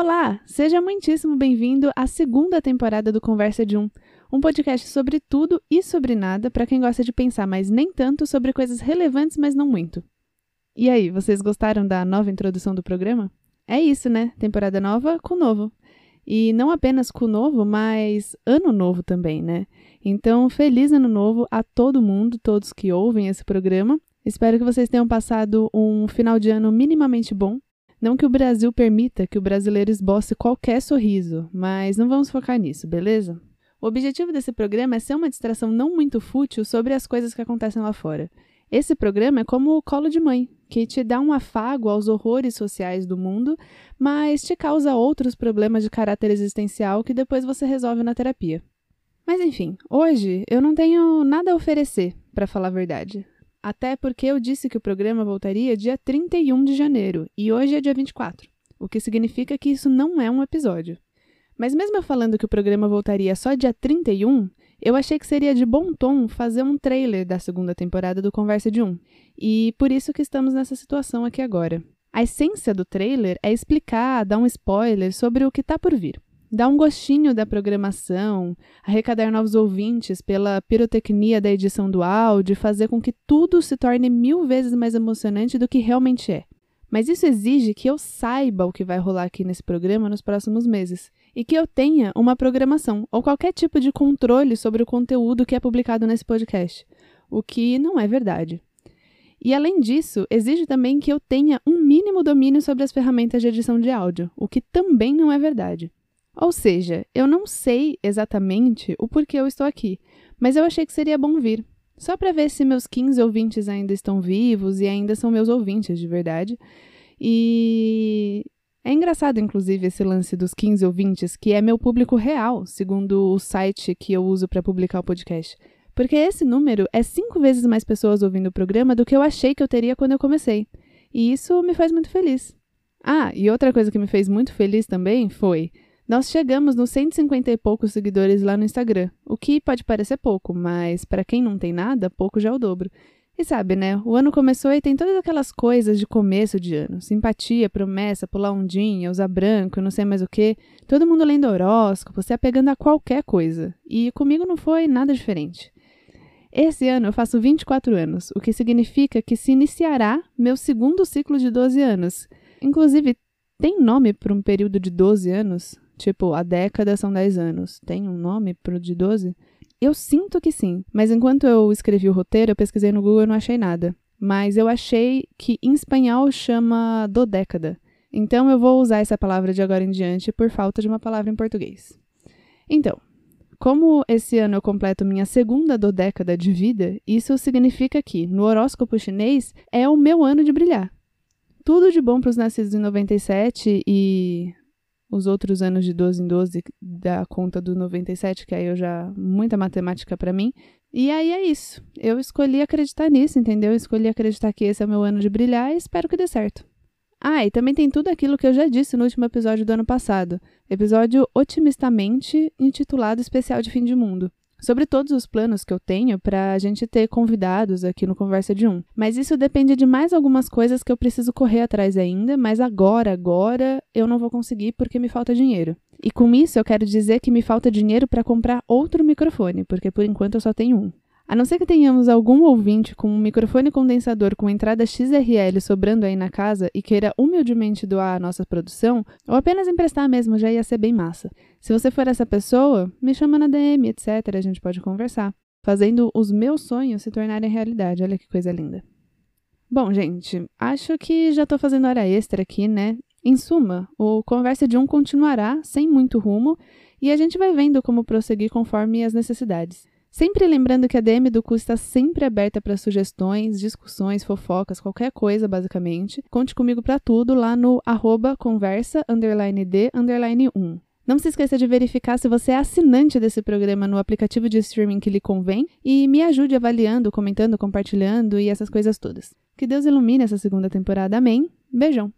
Olá, seja muitíssimo bem-vindo à segunda temporada do Conversa de Um, um podcast sobre tudo e sobre nada para quem gosta de pensar, mas nem tanto sobre coisas relevantes, mas não muito. E aí, vocês gostaram da nova introdução do programa? É isso, né? Temporada nova com novo. E não apenas com novo, mas ano novo também, né? Então, feliz ano novo a todo mundo, todos que ouvem esse programa. Espero que vocês tenham passado um final de ano minimamente bom. Não que o Brasil permita que o brasileiro esboce qualquer sorriso, mas não vamos focar nisso, beleza? O objetivo desse programa é ser uma distração não muito fútil sobre as coisas que acontecem lá fora. Esse programa é como o colo de mãe, que te dá um afago aos horrores sociais do mundo, mas te causa outros problemas de caráter existencial que depois você resolve na terapia. Mas enfim, hoje eu não tenho nada a oferecer, para falar a verdade. Até porque eu disse que o programa voltaria dia 31 de janeiro e hoje é dia 24, o que significa que isso não é um episódio. Mas mesmo eu falando que o programa voltaria só dia 31, eu achei que seria de bom tom fazer um trailer da segunda temporada do Conversa de Um. E por isso que estamos nessa situação aqui agora. A essência do trailer é explicar, dar um spoiler sobre o que está por vir dar um gostinho da programação, arrecadar novos ouvintes pela pirotecnia da edição do áudio e fazer com que tudo se torne mil vezes mais emocionante do que realmente é. Mas isso exige que eu saiba o que vai rolar aqui nesse programa nos próximos meses e que eu tenha uma programação ou qualquer tipo de controle sobre o conteúdo que é publicado nesse podcast, o que não é verdade. E além disso, exige também que eu tenha um mínimo domínio sobre as ferramentas de edição de áudio, o que também não é verdade. Ou seja, eu não sei exatamente o porquê eu estou aqui, mas eu achei que seria bom vir. Só para ver se meus 15 ouvintes ainda estão vivos e ainda são meus ouvintes de verdade. E é engraçado, inclusive, esse lance dos 15 ouvintes, que é meu público real, segundo o site que eu uso para publicar o podcast. Porque esse número é cinco vezes mais pessoas ouvindo o programa do que eu achei que eu teria quando eu comecei. E isso me faz muito feliz. Ah, e outra coisa que me fez muito feliz também foi nós chegamos nos 150 e poucos seguidores lá no Instagram, o que pode parecer pouco, mas para quem não tem nada, pouco já é o dobro. E sabe, né? O ano começou e tem todas aquelas coisas de começo de ano: simpatia, promessa, pular ondinha, usar branco, não sei mais o que. Todo mundo lendo horóscopo, se apegando a qualquer coisa. E comigo não foi nada diferente. Esse ano eu faço 24 anos, o que significa que se iniciará meu segundo ciclo de 12 anos. Inclusive, tem nome para um período de 12 anos? Tipo, a década são 10 anos. Tem um nome pro de 12? Eu sinto que sim, mas enquanto eu escrevi o roteiro, eu pesquisei no Google e não achei nada. Mas eu achei que em espanhol chama do década. Então eu vou usar essa palavra de agora em diante por falta de uma palavra em português. Então, como esse ano eu completo minha segunda do década de vida, isso significa que, no horóscopo chinês, é o meu ano de brilhar. Tudo de bom para os nascidos em 97 e os outros anos de 12 em 12 da conta do 97, que aí eu já muita matemática para mim. E aí é isso. Eu escolhi acreditar nisso, entendeu? Eu escolhi acreditar que esse é o meu ano de brilhar e espero que dê certo. Ah, e também tem tudo aquilo que eu já disse no último episódio do ano passado, episódio otimistamente intitulado Especial de Fim de Mundo sobre todos os planos que eu tenho para a gente ter convidados aqui no Conversa de Um. Mas isso depende de mais algumas coisas que eu preciso correr atrás ainda, mas agora, agora eu não vou conseguir porque me falta dinheiro. E com isso eu quero dizer que me falta dinheiro para comprar outro microfone, porque por enquanto eu só tenho um. A não ser que tenhamos algum ouvinte com um microfone condensador com entrada XRL sobrando aí na casa e queira humildemente doar a nossa produção, ou apenas emprestar mesmo, já ia ser bem massa. Se você for essa pessoa, me chama na DM, etc. A gente pode conversar, fazendo os meus sonhos se tornarem realidade. Olha que coisa linda. Bom, gente, acho que já estou fazendo hora extra aqui, né? Em suma, o Conversa de Um continuará sem muito rumo e a gente vai vendo como prosseguir conforme as necessidades. Sempre lembrando que a DM do Cu está sempre aberta para sugestões, discussões, fofocas, qualquer coisa, basicamente. Conte comigo para tudo lá no arroba conversa, underline d, underline 1. Não se esqueça de verificar se você é assinante desse programa no aplicativo de streaming que lhe convém e me ajude avaliando, comentando, compartilhando e essas coisas todas. Que Deus ilumine essa segunda temporada. Amém. Beijão.